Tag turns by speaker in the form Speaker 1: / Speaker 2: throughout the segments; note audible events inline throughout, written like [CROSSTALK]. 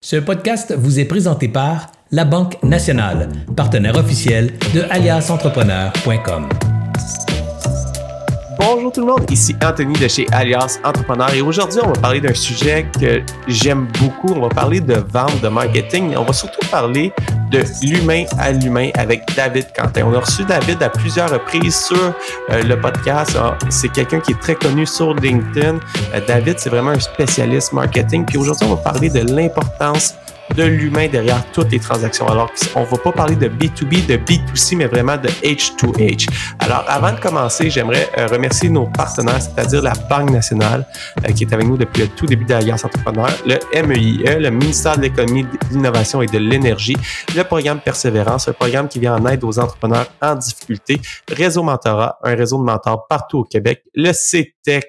Speaker 1: Ce podcast vous est présenté par La Banque Nationale, partenaire officiel de aliasentrepreneur.com.
Speaker 2: Bonjour tout le monde, ici Anthony de chez Alias Entrepreneur et aujourd'hui on va parler d'un sujet que j'aime beaucoup. On va parler de vente, de marketing. On va surtout parler de l'humain à l'humain avec David Quentin. On a reçu David à plusieurs reprises sur euh, le podcast. Ah, c'est quelqu'un qui est très connu sur LinkedIn. Euh, David, c'est vraiment un spécialiste marketing. Puis aujourd'hui, on va parler de l'importance de l'humain derrière toutes les transactions. Alors, on va pas parler de B2B, de B2C, mais vraiment de H2H. Alors, avant de commencer, j'aimerais euh, remercier nos partenaires, c'est-à-dire la Banque nationale, euh, qui est avec nous depuis le tout début de l'Alliance Entrepreneur, le MEIE, e, le ministère de l'Économie, de l'Innovation et de l'Énergie, le programme Persévérance, un programme qui vient en aide aux entrepreneurs en difficulté, Réseau Mentorat, un réseau de mentors partout au Québec, le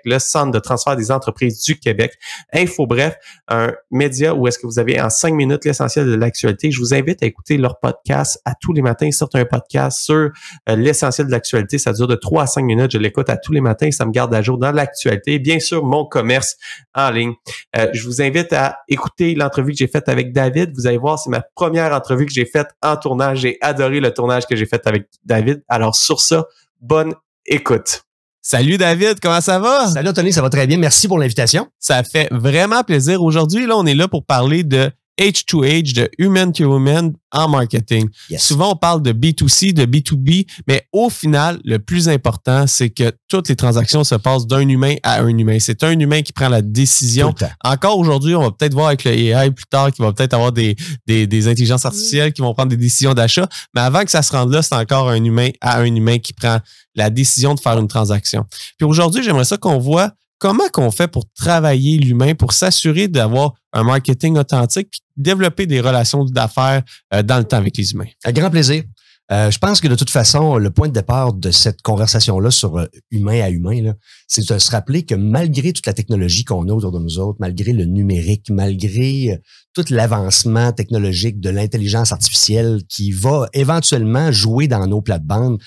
Speaker 2: Le Centre de transfert des entreprises du Québec, Info Bref, un média où est-ce que vous avez en cinq minutes l'essentiel de l'actualité. Je vous invite à écouter leur podcast à tous les matins. Ils sortent un podcast sur euh, l'essentiel de l'actualité. Ça dure de 3 à 5 minutes. Je l'écoute à tous les matins. Ça me garde à jour dans l'actualité. Bien sûr, mon commerce en ligne. Euh, je vous invite à écouter l'entrevue que j'ai faite avec David. Vous allez voir, c'est ma première entrevue que j'ai faite en tournage. J'ai adoré le tournage que j'ai fait avec David. Alors sur ça, bonne écoute. Salut David, comment ça va?
Speaker 3: Salut Tony, ça va très bien. Merci pour l'invitation.
Speaker 2: Ça fait vraiment plaisir. Aujourd'hui, là, on est là pour parler de H2H, de human to human en marketing. Souvent, on parle de B2C, de B2B, mais au final, le plus important, c'est que toutes les transactions se passent d'un humain à un humain. C'est un humain qui prend la décision. Encore aujourd'hui, on va peut-être voir avec le AI plus tard qu'il va peut-être avoir des, des, des, intelligences artificielles qui vont prendre des décisions d'achat. Mais avant que ça se rende là, c'est encore un humain à un humain qui prend la décision de faire une transaction. Puis aujourd'hui, j'aimerais ça qu'on voit comment qu'on fait pour travailler l'humain, pour s'assurer d'avoir un marketing authentique, développer des relations d'affaires euh, dans le temps avec les humains?
Speaker 3: Un grand plaisir. Euh, je pense que de toute façon, le point de départ de cette conversation-là sur euh, humain à humain, c'est de se rappeler que malgré toute la technologie qu'on a autour de nous autres, malgré le numérique, malgré tout l'avancement technologique de l'intelligence artificielle qui va éventuellement jouer dans nos plates-bandes,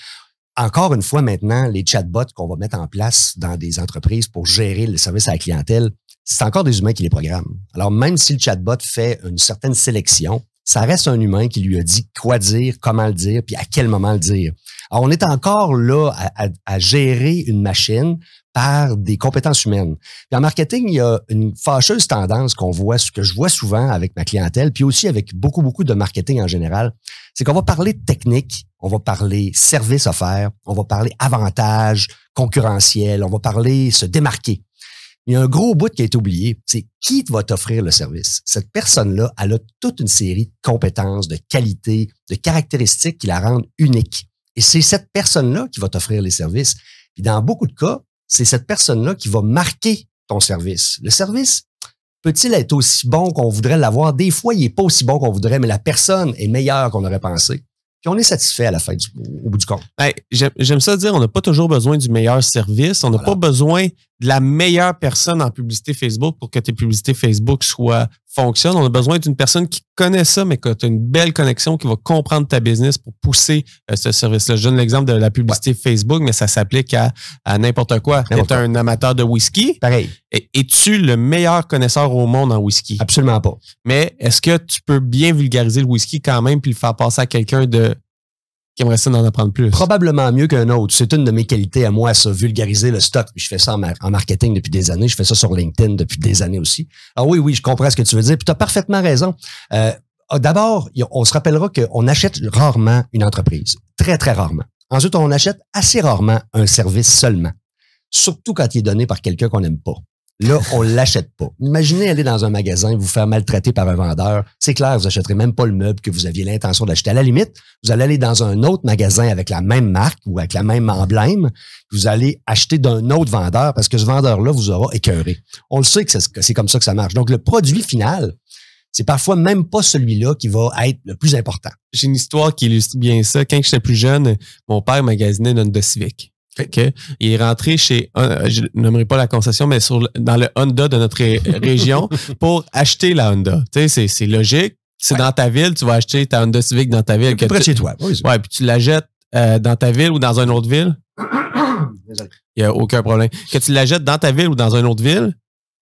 Speaker 3: encore une fois maintenant, les chatbots qu'on va mettre en place dans des entreprises pour gérer le service à la clientèle, c'est encore des humains qui les programment. Alors, même si le chatbot fait une certaine sélection, ça reste un humain qui lui a dit quoi dire, comment le dire, puis à quel moment le dire. Alors, on est encore là à, gérer une machine par des compétences humaines. Puis en marketing, il y a une fâcheuse tendance qu'on voit, que je vois souvent avec ma clientèle, puis aussi avec beaucoup, beaucoup de marketing en général, c'est qu'on va parler technique, on va parler service offert, on va parler avantage concurrentiel, on va parler se démarquer. Il y a un gros bout qui a été oublié, c'est qui va t'offrir le service? Cette personne-là, elle a toute une série de compétences, de qualités, de caractéristiques qui la rendent unique. Et c'est cette personne-là qui va t'offrir les services. Puis dans beaucoup de cas, c'est cette personne-là qui va marquer ton service. Le service peut-il être aussi bon qu'on voudrait l'avoir? Des fois, il n'est pas aussi bon qu'on voudrait, mais la personne est meilleure qu'on aurait pensé. Puis on est satisfait à la fin, au bout du compte.
Speaker 2: Ben, j'aime ça dire, on n'a pas toujours besoin du meilleur service. On n'a pas besoin la meilleure personne en publicité Facebook pour que tes publicités Facebook soient fonctionnent. On a besoin d'une personne qui connaît ça, mais qui a une belle connexion, qui va comprendre ta business pour pousser euh, ce service-là. Je donne l'exemple de la publicité Facebook, mais ça s'applique à, n'importe quoi. Tu es un amateur de whisky.
Speaker 3: Pareil.
Speaker 2: Es-tu le meilleur connaisseur au monde en whisky?
Speaker 3: Absolument pas.
Speaker 2: Mais est-ce que tu peux bien vulgariser le whisky quand même puis le faire passer à quelqu'un de qui aimerait ça d'en apprendre plus.
Speaker 3: Probablement mieux qu'un autre. C'est une de mes qualités à moi, ça, vulgariser le stock. Je fais ça en, marketing depuis des années. Je fais ça sur LinkedIn depuis des années aussi. Ah oui, oui, je comprends ce que tu veux dire. Puis tu as parfaitement raison. Euh, ah, D'abord, on se rappellera qu'on achète rarement une entreprise. Très, très rarement. Ensuite, on achète assez rarement un service seulement. Surtout quand il est donné par quelqu'un qu'on n'aime pas. Là, on l'achète pas. Imaginez aller dans un magasin, vous faire maltraiter par un vendeur. C'est clair, vous n'achèterez même pas le meuble que vous aviez l'intention d'acheter. À la limite, vous allez aller dans un autre magasin avec la même marque ou avec la même emblème. Vous allez acheter d'un autre vendeur parce que ce vendeur-là vous aura écœuré. On le sait que c'est comme ça que ça marche. Donc, le produit final, c'est parfois même pas celui-là qui va être le plus important.
Speaker 2: J'ai une histoire qui illustre bien ça. Quand j'étais plus jeune, mon père magasinait une Honda Civic. Okay. Il est rentré chez, je n'aimerais pas la concession, mais sur, dans le Honda de notre [LAUGHS] région pour acheter la Honda. Tu sais, c'est logique. C'est dans ta ville, tu vas acheter ta Honda Civic dans ta ville.
Speaker 3: Près chez toi.
Speaker 2: Oui, ouais, puis tu la jettes euh, dans ta ville ou dans une autre ville? [COUGHS] Il n'y a aucun problème. Que tu la jettes dans ta ville ou dans une autre ville,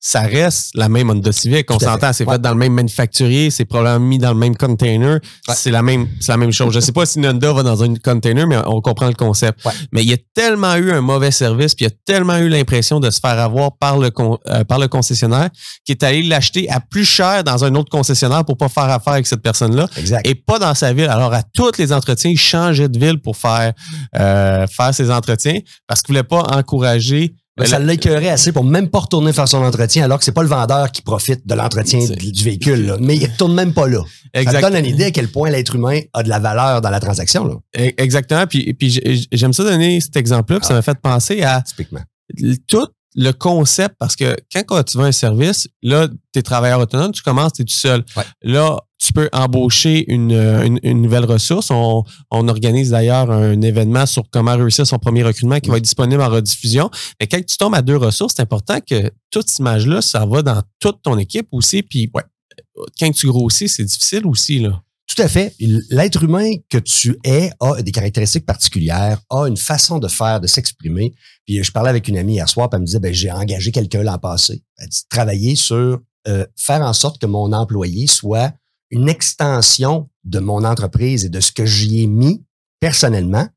Speaker 2: ça reste la même Honda Civic. On s'entend, c'est
Speaker 3: Ouais.
Speaker 2: fait dans le même manufacturier, c'est probablement mis dans le même container.
Speaker 3: Ouais.
Speaker 2: C'est la même, c'est la même chose. Je sais pas si une Honda va dans un container, mais on comprend le concept.
Speaker 3: Ouais.
Speaker 2: Mais il y a tellement eu un mauvais service, puis il y a tellement eu l'impression de se faire avoir par le con- euh, par le concessionnaire, qui est allé l'acheter à plus cher dans un autre concessionnaire pour pas faire affaire avec cette personne-là et pas dans sa ville. Alors, à tous les entretiens, il changeait de ville pour faire, euh, faire ses entretiens parce qu'il voulait pas encourager.
Speaker 3: Mais ça l'a écœuré assez pour même pas retourner faire son entretien, alors que c'est pas le vendeur qui profite de l'entretien du véhicule. là. Mais il retourne même pas là. Ça te
Speaker 2: Exact-
Speaker 3: donne une idée à quel point l'être humain a de la valeur dans la transaction. Là,
Speaker 2: E- Exactement. Puis, puis j'ai- j'aime ça donner cet exemple-là, puis ça m'a fait penser à
Speaker 3: typiquement.
Speaker 2: tout le concept, parce que quand tu veux un service, là, tu es travailleur autonome, tu commences, tu es tout seul.
Speaker 3: Ouais.
Speaker 2: Là, tu peux embaucher une, une, une nouvelle ressource. On, organise d'ailleurs un événement sur comment réussir son premier recrutement qui va être disponible en rediffusion. Mais quand tu tombes à deux ressources, c'est important que toute cette image-là, ça va dans toute ton équipe aussi. Puis, ouais, quand tu grossis, c'est difficile aussi, là.
Speaker 3: Tout à fait. L'être humain que tu es a des caractéristiques particulières, a une façon de faire, de s'exprimer. Puis je parlais avec une amie hier soir, elle me disait, ben, j'ai engagé quelqu'un l'an passé. Elle dit, travailler sur euh, faire en sorte que mon employé soit une extension de mon entreprise et de ce que j'y ai mis personnellement.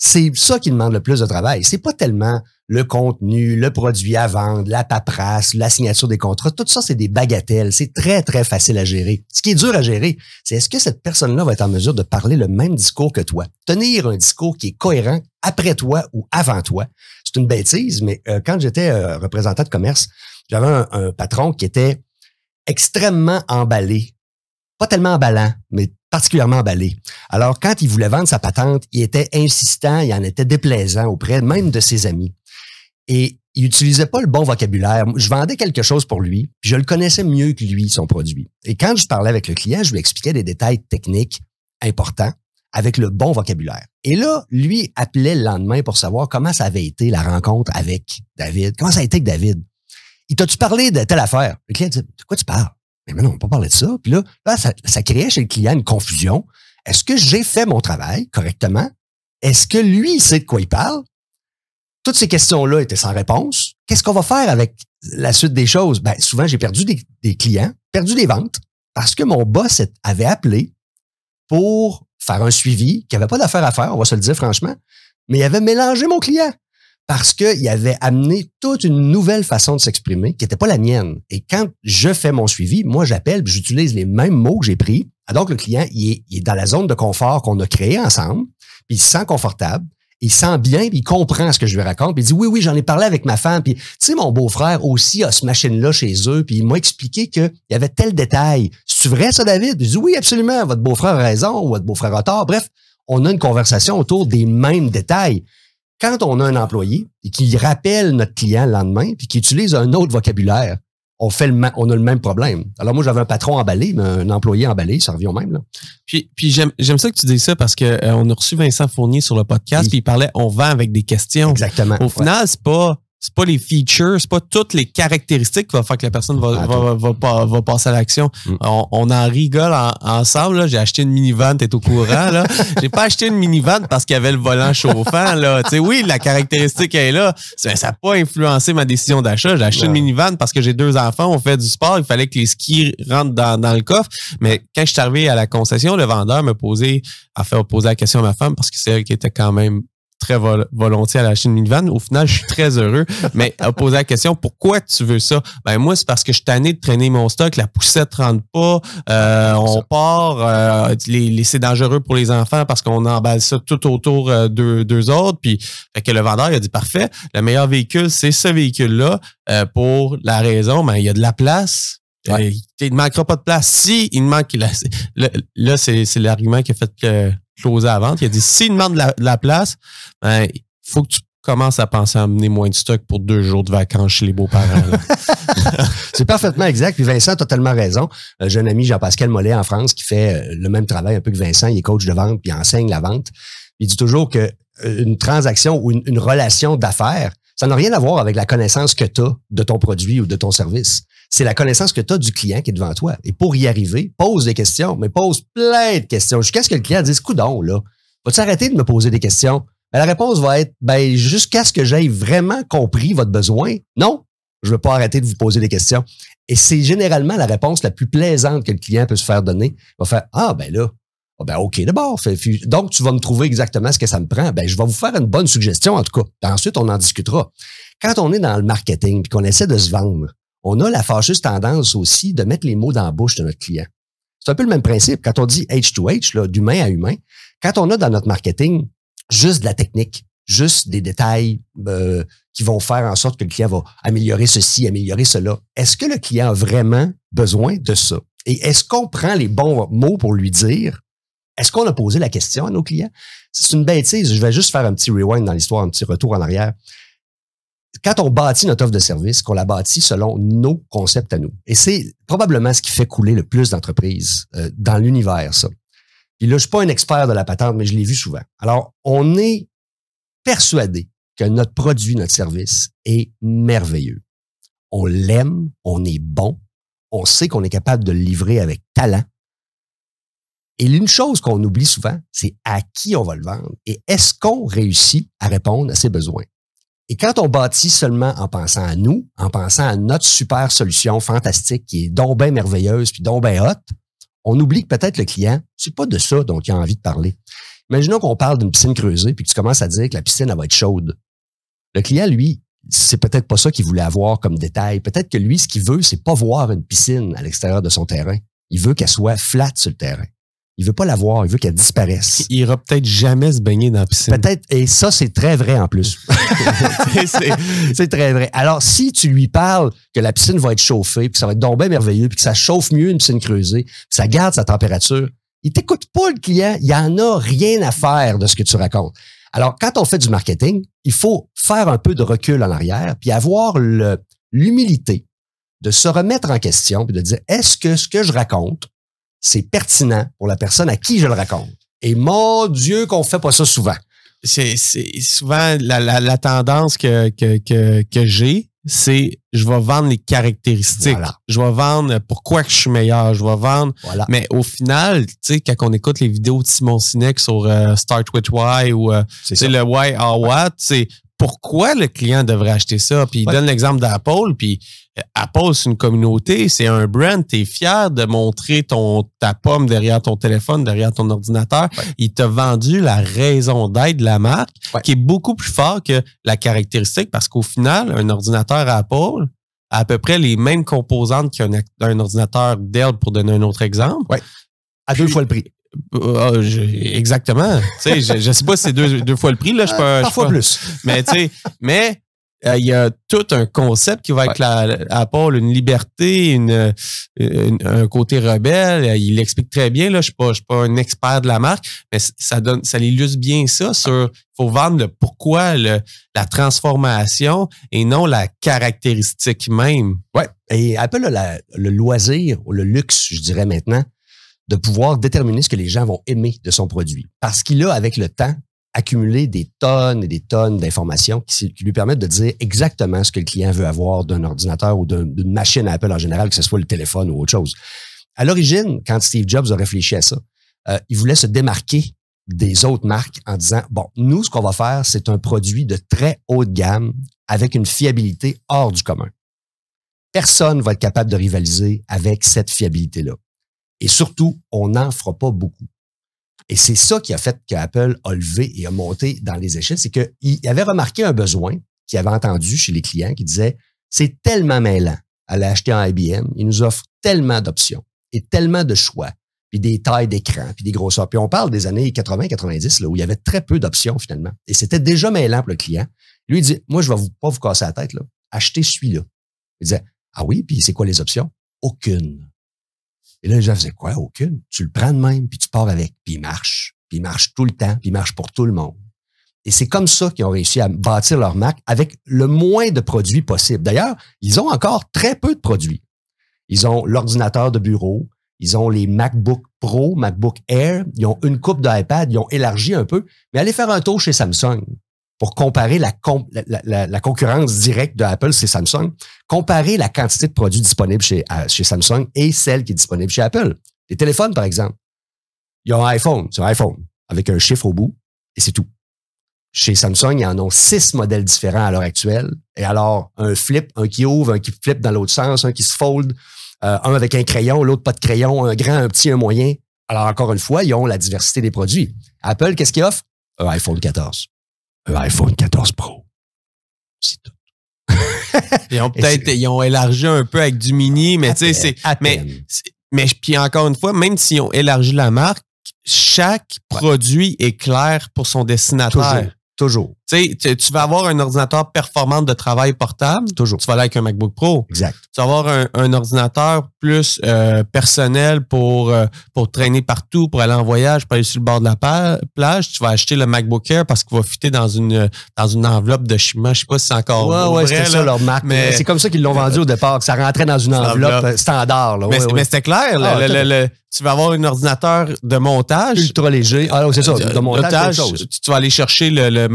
Speaker 3: C'est ça qui demande le plus de travail. C'est pas tellement le contenu, le produit à vendre, la paperasse, la signature des contrats. Tout ça, c'est des bagatelles. C'est très, très facile à gérer. Ce qui est dur à gérer, c'est est-ce que cette personne-là va être en mesure de parler le même discours que toi? Tenir un discours qui est cohérent après toi ou avant toi. C'est une bêtise, mais euh, quand j'étais euh, représentant de commerce, j'avais un, un patron qui était extrêmement emballé. Pas tellement emballant, mais particulièrement emballé. Alors, quand il voulait vendre sa patente, il était insistant, il en était déplaisant auprès même de ses amis. Et il utilisait pas le bon vocabulaire. Je vendais quelque chose pour lui, puis je le connaissais mieux que lui, son produit. Et quand je parlais avec le client, je lui expliquais des détails techniques importants avec le bon vocabulaire. Et là, lui appelait le lendemain pour savoir comment ça avait été la rencontre avec David. Comment ça a été avec David? Il t'a-tu parlé de telle affaire? Le client dit, de quoi tu parles? Mais non, on n'a pas parlé de ça. Puis là, là ça, ça créait chez le client une confusion. Est-ce que j'ai fait mon travail correctement? Est-ce que lui, il sait de quoi il parle? Toutes ces questions-là étaient sans réponse. Qu'est-ce qu'on va faire avec la suite des choses? Ben, souvent, j'ai perdu des, des clients, perdu des ventes, parce que mon boss avait appelé pour faire un suivi, qui avait pas d'affaire à faire, on va se le dire franchement, mais il avait mélangé mon client parce qu'il avait amené toute une nouvelle façon de s'exprimer qui n'était pas la mienne. Et quand je fais mon suivi, moi, j'appelle, j'utilise les mêmes mots que j'ai pris. Ah, Donc, le client, il est, il dans la zone de confort qu'on a créée ensemble, puis il se sent confortable, il sent bien, puis il comprend ce que je lui raconte, puis il dit oui, oui, j'en ai parlé avec ma femme, puis tu sais, mon beau-frère aussi a ce machine-là chez eux, puis il m'a expliqué qu'il y avait tel détail. C'est vrai ça, David? Je dis oui, absolument, votre beau-frère a raison, ou votre beau-frère a tort. Bref, on a une conversation autour des mêmes détails. Quand on a un employé et qui rappelle notre client le lendemain, puis qui utilise un autre vocabulaire, on fait le on a le même problème. Alors moi, j'avais un patron emballé, mais un employé emballé, ça revient au même. Là.
Speaker 2: Puis, puis j'aime, j'aime ça que tu dis ça parce que euh, on a reçu Vincent Fournier sur le podcast,
Speaker 3: Oui.
Speaker 2: puis il parlait on vend avec des questions.
Speaker 3: Exactement.
Speaker 2: Au
Speaker 3: Ouais.
Speaker 2: final, c'est pas c'est pas les features, c'est pas toutes les caractéristiques qui vont faire que la personne va,
Speaker 3: Ah,
Speaker 2: va, va, va, va passer à l'action.
Speaker 3: Mm.
Speaker 2: On, on en rigole en- ensemble. J'ai acheté une minivan, t'es au courant. là. [LAUGHS] J'ai pas acheté une minivan parce qu'il y avait le volant chauffant. Là. Tu sais, oui, la caractéristique est là. Ça n'a pas influencé ma décision d'achat. J'ai acheté
Speaker 3: Ouais.
Speaker 2: une minivan parce que j'ai deux enfants, on fait du sport, il fallait que les skis rentrent dans, dans le coffre. Mais quand je suis arrivé à la concession, le vendeur me posait, a fait poser la question à ma femme parce que c'est elle qui était quand même très vol- volontiers à l'acheter une minivan. Au final, je suis très heureux, mais a posé la question pourquoi tu veux ça? Ben moi, c'est parce que je suis tanné de traîner mon stock, la poussette rentre pas, euh, on part, euh, les, les- c'est dangereux pour les enfants parce qu'on emballe ça tout autour euh, d'eux deux autres. Puis fait que le vendeur il a dit parfait, le meilleur véhicule c'est ce véhicule-là euh, pour la raison, ben il y a de la place.
Speaker 3: Ouais.
Speaker 2: Euh, il ne manquera pas de place. Si il manque, là, là, c'est l'argument qui a fait que closer à vente. Il a dit s'il demande de la, de la place, ben, il faut que tu commences à penser à amener moins de stock pour deux jours de vacances chez les beaux-parents. [LAUGHS] [LAUGHS]
Speaker 3: C'est parfaitement exact. Puis Vincent a totalement raison. Euh, un ami, Jean-Pascal Mollet, en France, qui fait euh, le même travail un peu que Vincent. Il est coach de vente, puis il enseigne la vente. Il dit toujours que euh, une transaction ou une, une relation d'affaires, ça n'a rien à voir avec la connaissance que tu as de ton produit ou de ton service. C'est la connaissance que tu as du client qui est devant toi. Et pour y arriver, pose des questions, mais pose plein de questions. Jusqu'à ce que le client dise, coudon, là, vas-tu arrêter de me poser des questions? Ben, la réponse va être, ben, jusqu'à ce que j'aie vraiment compris votre besoin. Non, Je veux pas arrêter de vous poser des questions. Et c'est généralement la réponse la plus plaisante que le client peut se faire donner. Il va faire, ah, ben là, ah, ben OK, d'abord. Donc, tu vas me trouver exactement ce que ça me prend. Ben, je vais vous faire une bonne suggestion, en tout cas. ensuite, on en discutera. Quand on est dans le marketing et qu'on essaie de se vendre, on a la fâcheuse tendance aussi de mettre les mots dans la bouche de notre client. C'est un peu le même principe. Quand on dit H2H, d'humain à humain, quand on a dans notre marketing juste de la technique, juste des détails euh, qui vont faire en sorte que le client va améliorer ceci, améliorer cela, est-ce que le client a vraiment besoin de ça? Et est-ce qu'on prend les bons mots pour lui dire? Est-ce qu'on a posé la question à nos clients? C'est une bêtise. Je vais juste faire un petit rewind dans l'histoire, un petit retour en arrière quand on bâtit notre offre de service, qu'on la bâtit selon nos concepts à nous. Et c'est probablement ce qui fait couler le plus d'entreprises euh, dans l'univers, ça. Puis là, je suis pas un expert de la patente, mais je l'ai vu souvent. Alors, on est persuadé que notre produit, notre service est merveilleux. On l'aime, on est bon, on sait qu'on est capable de le livrer avec talent. Et l'une chose qu'on oublie souvent, c'est à qui on va le vendre et est-ce qu'on réussit à répondre à ses besoins? Et quand on bâtit seulement en pensant à nous, en pensant à notre super solution fantastique qui est donc merveilleuse puis donc hot, on oublie que peut-être le client, c'est pas de ça dont il a envie de parler. Imaginons qu'on parle d'une piscine creusée puis que tu commences à dire que la piscine elle va être chaude. Le client, lui, c'est peut-être pas ça qu'il voulait avoir comme détail. Peut-être que lui, ce qu'il veut, c'est pas voir une piscine à l'extérieur de son terrain. Il veut qu'elle soit flat sur le terrain. Il veut pas la voir, il veut qu'elle disparaisse.
Speaker 2: Il ira peut-être jamais se baigner dans la piscine.
Speaker 3: Peut-être, et ça, c'est très vrai en plus. [LAUGHS] c'est très vrai. Alors, si tu lui parles que la piscine va être chauffée, puis que ça va être donc bien merveilleux, puis que ça chauffe mieux une piscine creusée, que ça garde sa température, il t'écoute pas, le client. Il y en a rien à faire de ce que tu racontes. Alors, quand on fait du marketing, il faut faire un peu de recul en arrière, puis avoir l'humilité de se remettre en question, puis de dire, est-ce que ce que je raconte, c'est pertinent pour la personne à qui je le raconte. Et mon Dieu qu'on fait pas ça souvent.
Speaker 2: C'est souvent la, la, tendance que, que, que, que j'ai, c'est je vais vendre les caractéristiques. Je vais vendre pourquoi que je suis meilleur. Je vais vendre. Mais au final, tu sais, quand on écoute les vidéos de Simon Sinek sur euh, Start with Why ou euh, c'est le Why or What, c'est pourquoi le client devrait acheter ça? Puis il donne l'exemple d'Apple, puis Apple, c'est une communauté, c'est un brand, tu es fier de montrer ton, ta pomme derrière ton téléphone, derrière ton ordinateur. Il t'a vendu la raison d'être de la marque, qui est beaucoup plus fort que la caractéristique, parce qu'au final, un ordinateur Apple a à peu près les mêmes composantes qu'un un ordinateur Dell, pour donner un autre exemple.
Speaker 3: Ouais. À deux fois le prix.
Speaker 2: Euh, ah, exactement. je, je sais pas si c'est deux, deux fois le prix, là. Je
Speaker 3: peux, Parfois plus.
Speaker 2: Mais, tu sais, mais euh, il y a tout un concept qui va être la, à part une liberté, une, un côté rebelle. Il l'explique très bien. Là, je ne suis, pas un expert de la marque, mais ça donne, ça illustre bien ça sur faut vendre le pourquoi, le, la transformation et non la caractéristique même.
Speaker 3: Ouais. Et Apple a le loisir ou le luxe, je dirais maintenant, de pouvoir déterminer ce que les gens vont aimer de son produit. Parce qu'il a, avec le temps, accumulé des tonnes et des tonnes d'informations qui, lui permettent de dire exactement ce que le client veut avoir d'un ordinateur ou d'une machine Apple en général, que ce soit le téléphone ou autre chose. À l'origine, quand Steve Jobs a réfléchi à ça, euh, il voulait se démarquer des autres marques en disant, bon, nous, ce qu'on va faire, c'est un produit de très haute gamme avec une fiabilité hors du commun. Personne va être capable de rivaliser avec cette fiabilité-là. Et surtout, on n'en fera pas beaucoup. Et c'est ça qui a fait qu'Apple a levé et a monté dans les échelles, c'est qu'il avait remarqué un besoin qu'il avait entendu chez les clients qui disait c'est tellement mêlant à l'acheter en IBM, il nous offre tellement d'options et tellement de choix, puis des tailles d'écran, puis des grosseurs. Puis on parle des années 80-90, là, où il y avait très peu d'options finalement. Et c'était déjà mêlant pour le client. Lui, il dit, moi, je vais vous, pas vous casser la tête, là. achetez celui-là. Il disait, ah oui, puis c'est quoi les options? Aucune. Et là, les gens faisaient quoi? Aucune. Tu le prends de même, puis tu pars avec. Puis il marche. Puis il marche tout le temps, puis il marche pour tout le monde. Et c'est comme ça qu'ils ont réussi à bâtir leur marque avec le moins de produits possible. D'ailleurs, ils ont encore très peu de produits. Ils ont l'ordinateur de bureau, ils ont les MacBook Pro, MacBook Air, ils ont une coupe d'iPad, ils ont élargi un peu. Mais allez faire un tour chez Samsung pour comparer la, la, concurrence directe de Apple, c'est Samsung. Comparer la quantité de produits disponibles chez, chez Samsung et celle qui est disponible chez Apple. Les téléphones, par exemple. Il y a un iPhone, c'est un iPhone avec un chiffre au bout et c'est tout. Chez Samsung, ils en ont six modèles différents à l'heure actuelle. Et alors, un flip, un qui ouvre, un qui flip dans l'autre sens, un qui se fold, euh, un avec un crayon, l'autre pas de crayon, un grand, un petit, un moyen. Alors, encore une fois, ils ont la diversité des produits. Apple, qu'est-ce qu'ils offre? Un iPhone 14. Un iPhone 14 Pro. C'est tout. [LAUGHS]
Speaker 2: ils ont peut-être ils ont élargi un peu avec du mini, mais tu sais, c'est. Mais, mais puis encore une fois, même s'ils ont élargi la marque, chaque produit est clair pour son destinateur.
Speaker 3: Toujours.
Speaker 2: Tu sais, tu vas avoir un ordinateur performant de travail portable.
Speaker 3: Toujours.
Speaker 2: Tu vas aller avec un MacBook Pro.
Speaker 3: Exact.
Speaker 2: Tu vas avoir un, ordinateur plus euh, personnel pour euh, pour traîner partout, pour aller en voyage, pour aller sur le bord de la plage. Tu vas acheter le MacBook Air parce qu'il va fitter dans une dans une enveloppe de chimie. Je sais pas si c'est encore
Speaker 3: ouais, ouais, c'est ça leur marque. Mais c'est comme ça qu'ils l'ont vendu au départ, que ça rentrait dans une enveloppe, standard. Là.
Speaker 2: mais, mais c'était clair. Ah, le, tu vas avoir un ordinateur de montage.
Speaker 3: Ultra léger. Ah, c'est ça, de
Speaker 2: euh, montage. Tu, vas aller chercher le,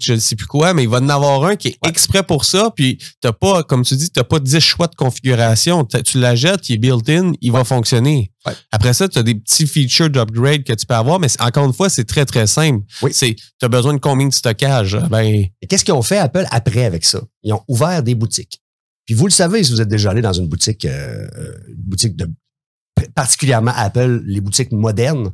Speaker 2: Je ne sais plus quoi, mais il va en avoir un qui est exprès pour ça. Puis, t'as pas, comme tu dis, tu n'as pas 10 choix de configuration. Tu la jettes, il est built-in, il va fonctionner. Après ça, tu as des petits features d'upgrade que tu peux avoir, mais encore une fois, c'est très, très simple. Oui. Tu as besoin de combien de stockage? Ben...
Speaker 3: Qu'est-ce qu'ils ont fait Apple après avec ça? Ils ont ouvert des boutiques. Puis vous le savez, si vous êtes déjà allé dans une boutique, euh, boutique de particulièrement Apple, les boutiques modernes,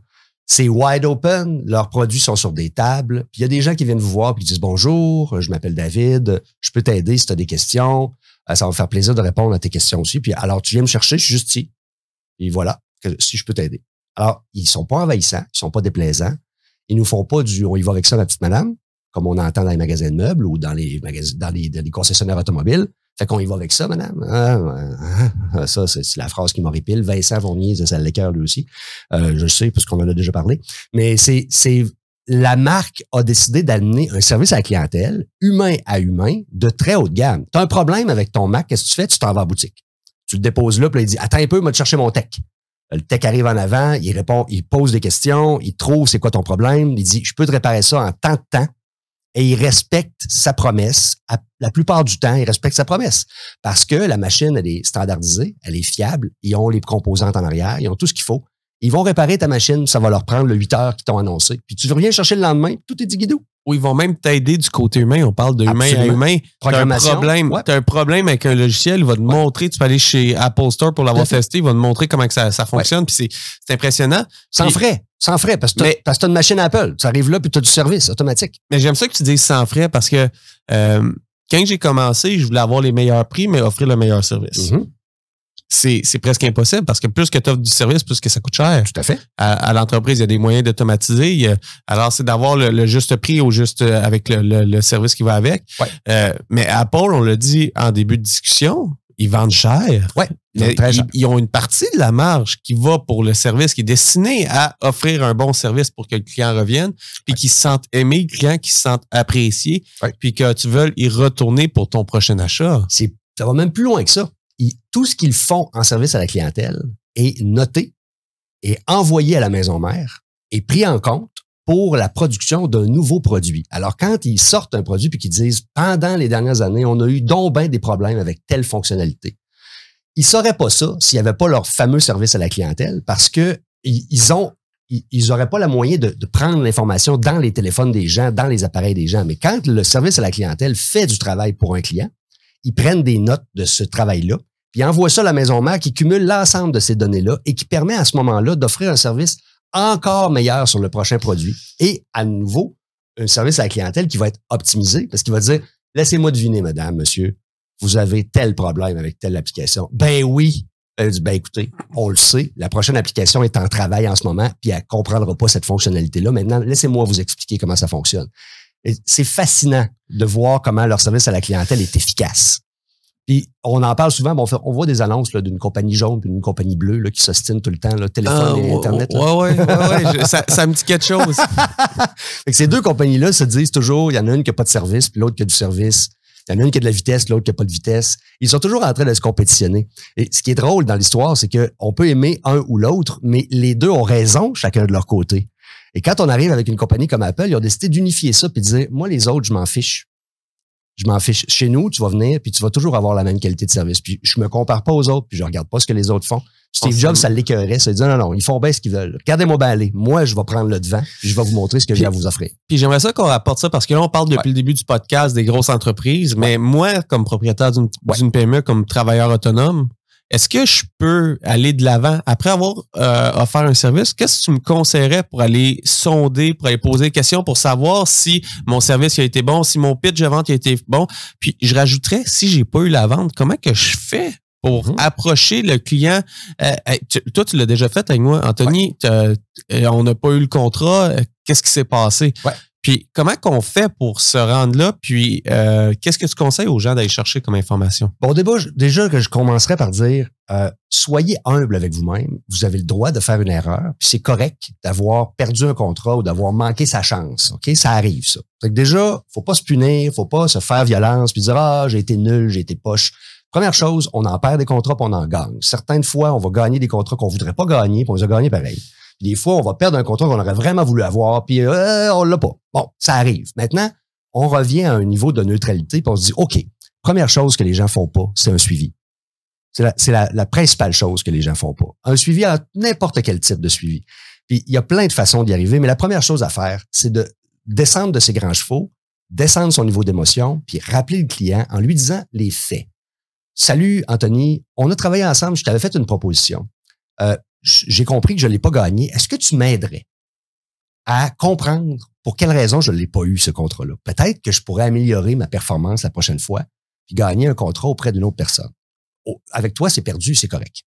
Speaker 3: c'est wide open, leurs produits sont sur des tables, puis il y a des gens qui viennent vous voir puis disent bonjour, je m'appelle David, je peux t'aider si tu as des questions, euh, ça va me faire plaisir de répondre à tes questions aussi. Puis alors tu viens me chercher, je suis juste ici. Et voilà, si je peux t'aider. Alors, ils sont pas envahissants, ils sont pas déplaisants. Ils nous font pas du on y va avec ça, ma petite madame, comme on entend dans les magasins de meubles ou dans les magasins, dans les concessionnaires automobiles. Fait qu'on y va avec ça, madame. Ah, ah, ça, c'est la phrase qui m'horripile. Vincent Fournier, ça le cœur lui aussi. Euh, je sais, parce qu'on en a déjà parlé. Mais c'est, la marque a décidé d'amener un service à la clientèle, humain à humain, de très haute gamme. Tu as un problème avec ton Mac, qu'est-ce que tu fais? Tu t'en vas en boutique. Tu le déposes là, puis il dit Attends un peu, moi, te chercher mon tech? Le tech arrive en avant, il répond, il pose des questions, il trouve c'est quoi ton problème, il dit Je peux te réparer ça en tant de temps et il respecte sa promesse. La plupart du temps, il respecte sa promesse parce que la machine, elle est standardisée, elle est fiable, ils ont les composantes en arrière, ils ont tout ce qu'il faut. Ils vont réparer ta machine, ça va leur prendre le 8 heures qu'ils t'ont annoncé. Puis tu reviens chercher le lendemain, tout est dit guidou.
Speaker 2: Ou ils vont même t'aider du côté humain. On parle de humain à humain. Tu as un problème, as un problème avec un logiciel, il va te montrer, tu peux aller chez Apple Store pour l'avoir testé, il va te montrer comment que ça, ça fonctionne. Puis c'est impressionnant.
Speaker 3: Sans frais. Sans frais, parce que tu as, une machine Apple. Tu arrives là, puis tu as du service automatique.
Speaker 2: Mais j'aime ça que tu dises sans frais parce que euh, quand j'ai commencé, je voulais avoir les meilleurs prix, mais offrir le meilleur service. Mm-hmm c'est presque impossible parce que plus que tu offres du service, plus que ça coûte cher.
Speaker 3: Tout à fait.
Speaker 2: À, l'entreprise, il y a des moyens d'automatiser. Alors, c'est d'avoir le, juste prix au juste euh, avec le, service qui va avec. Euh, mais Apple, on l'a dit en début de discussion, ils vendent cher.
Speaker 3: Ouais,
Speaker 2: ils, ont une partie de la marge qui va pour le service, qui est destiné à offrir un bon service pour que le client revienne, puis qu'il se sente aimé, le client qui se sente apprécié, puis que tu veux y retourner pour ton prochain achat.
Speaker 3: Ça va même plus loin que ça tout ce qu'ils font en service à la clientèle est noté et envoyé à la maison mère et pris en compte pour la production d'un nouveau produit. Alors, quand ils sortent un produit puis qu'ils disent, pendant les dernières années, on a eu donc bien des problèmes avec telle fonctionnalité, ils sauraient pas ça s'il n'y avait pas leur fameux service à la clientèle parce que ils ont ils n'auraient pas la moyen de, de prendre l'information dans les téléphones des gens, dans les appareils des gens. Mais quand le service à la clientèle fait du travail pour un client, ils prennent des notes de ce travail-là, puis envoie ça à la maison mère qui cumule l'ensemble de ces données-là et qui permet à ce moment-là d'offrir un service encore meilleur sur le prochain produit. Et à nouveau, un service à la clientèle qui va être optimisé parce qu'il va dire, laissez-moi deviner, madame, monsieur, vous avez tel problème avec telle application. Ben oui. Elle dit, ben écoutez, on le sait, la prochaine application est en travail en ce moment, puis elle comprendra pas cette fonctionnalité-là. Maintenant, laissez-moi vous expliquer comment ça fonctionne. C'est fascinant de voir comment leur service à la clientèle est efficace. Puis on en parle souvent, bon, on, voit des annonces d'une compagnie jaune puis d'une compagnie bleue là, qui s'ostinent tout le temps, là, téléphone ah, et Internet.
Speaker 2: Oui, oui, ouais, [LAUGHS] ça, me dit quelque chose. [LAUGHS]
Speaker 3: fait que ces deux compagnies-là se disent toujours, il y en a une qui n'a pas de service, puis l'autre qui a du service. Il y en a une qui a de la vitesse, l'autre qui n'a pas de vitesse. Ils sont toujours en train de se compétitionner. Et ce qui est drôle dans l'histoire, c'est qu'on peut aimer un ou l'autre, mais les deux ont raison chacun de leur côté. Et quand on arrive avec une compagnie comme Apple, ils ont décidé d'unifier ça puis de dire, moi, les autres, je m'en fiche je m'en fiche. Chez nous, tu vas venir, puis tu vas toujours avoir la même qualité de service. Puis je me compare pas aux autres, puis je regarde pas ce que les autres font. Steve Jobs, ça l'écœurait. Ça dit non, non, ils font bien ce qu'ils veulent. Regardez-moi bien aller. Moi, je vais prendre le devant. je vais vous montrer ce que j'ai à vous offrir.
Speaker 2: Puis j'aimerais ça qu'on rapporte ça parce que là, on parle depuis le début du podcast des grosses entreprises. Mais moi, comme propriétaire d'une PME, comme travailleur autonome, est-ce que je peux aller de l'avant? Après avoir euh, offert un service? Qu'est-ce que tu me conseillerais pour aller sonder, pour aller poser des questions, pour savoir si mon service a été bon, si mon pitch de vente a été bon? Puis je rajouterais, si j'ai pas eu la vente, comment que je fais pour mhm. approcher le client? Euh, toi, tu l'as déjà fait avec moi, Anthony. Euh, on n'a pas eu le contrat. Qu'est-ce qui s'est passé? Puis comment qu'on fait pour se rendre là? Puis euh, qu'est-ce que tu conseilles aux gens d'aller chercher comme information?
Speaker 3: Bon, déjà, déjà que je commencerai par dire euh, soyez humble avec vous-même. Vous avez le droit de faire une erreur. C'est correct d'avoir perdu un contrat ou d'avoir manqué sa chance. OK? Ça arrive, ça. Fait que déjà, faut pas se punir, faut pas se faire violence puis dire Ah, j'ai été nul, j'ai été poche. Première chose, on en perd des contrats puis on en gagne. Certaines fois, on va gagner des contrats qu'on voudrait pas gagner, puis on les a gagnés pareil. Des fois, on va perdre un contrat qu'on aurait vraiment voulu avoir, puis euh, on l'a pas. Bon, ça arrive. Maintenant, on revient à un niveau de neutralité, puis on se dit, OK, première chose que les gens font pas, c'est un suivi. C'est la, la, principale chose que les gens font pas. Un suivi à n'importe quel type de suivi. Puis il y a plein de façons d'y arriver, mais la première chose à faire, c'est de descendre de ses grands chevaux, descendre son niveau d'émotion, puis rappeler le client en lui disant les faits. Salut Anthony, on a travaillé ensemble, je t'avais fait une proposition. Euh, j'ai compris que je ne l'ai pas gagné. Est-ce que tu m'aiderais à comprendre pour quelle raison je ne l'ai pas eu, ce contrat-là? Peut-être que je pourrais améliorer ma performance la prochaine fois puis gagner un contrat auprès d'une autre personne. Avec toi, c'est perdu, c'est correct.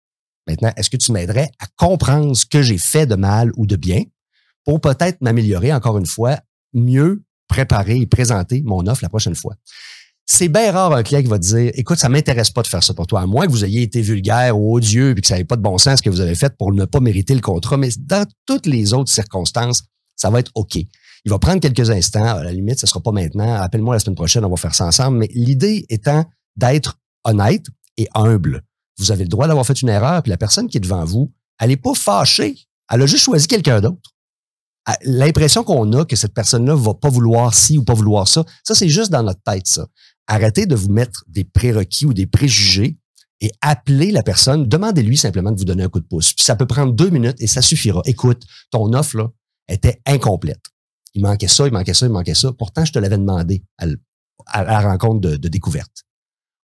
Speaker 3: Maintenant, est-ce que tu m'aiderais à comprendre ce que j'ai fait de mal ou de bien pour peut-être m'améliorer encore une fois, mieux préparer et présenter mon offre la prochaine fois? C'est bien rare un client qui va te dire écoute, ça m'intéresse pas de faire ça pour toi, à moins que vous ayez été vulgaire ou odieux et que ça n'ait pas de bon sens ce que vous avez fait pour ne pas mériter le contrat. Mais dans toutes les autres circonstances, ça va être OK. Il va prendre quelques instants. À la limite, ce sera pas maintenant. Appelle-moi la semaine prochaine, on va faire ça ensemble. Mais l'idée étant d'être honnête et humble. Vous avez le droit d'avoir fait une erreur, puis la personne qui est devant vous, elle n'est pas fâchée. Elle a juste choisi quelqu'un d'autre. Ah, l'impression qu'on a que cette personne-là va pas vouloir ci ou pas vouloir ça, ça, c'est juste dans notre tête, ça arrêtez de vous mettre des prérequis ou des préjugés et appelez la personne, demandez-lui simplement de vous donner un coup de pouce. Puis ça peut prendre deux minutes et ça suffira. Écoute, ton offre là, était incomplète. Il manquait ça, il manquait ça, il manquait ça. Pourtant, je te l'avais demandé à, la rencontre de, découverte.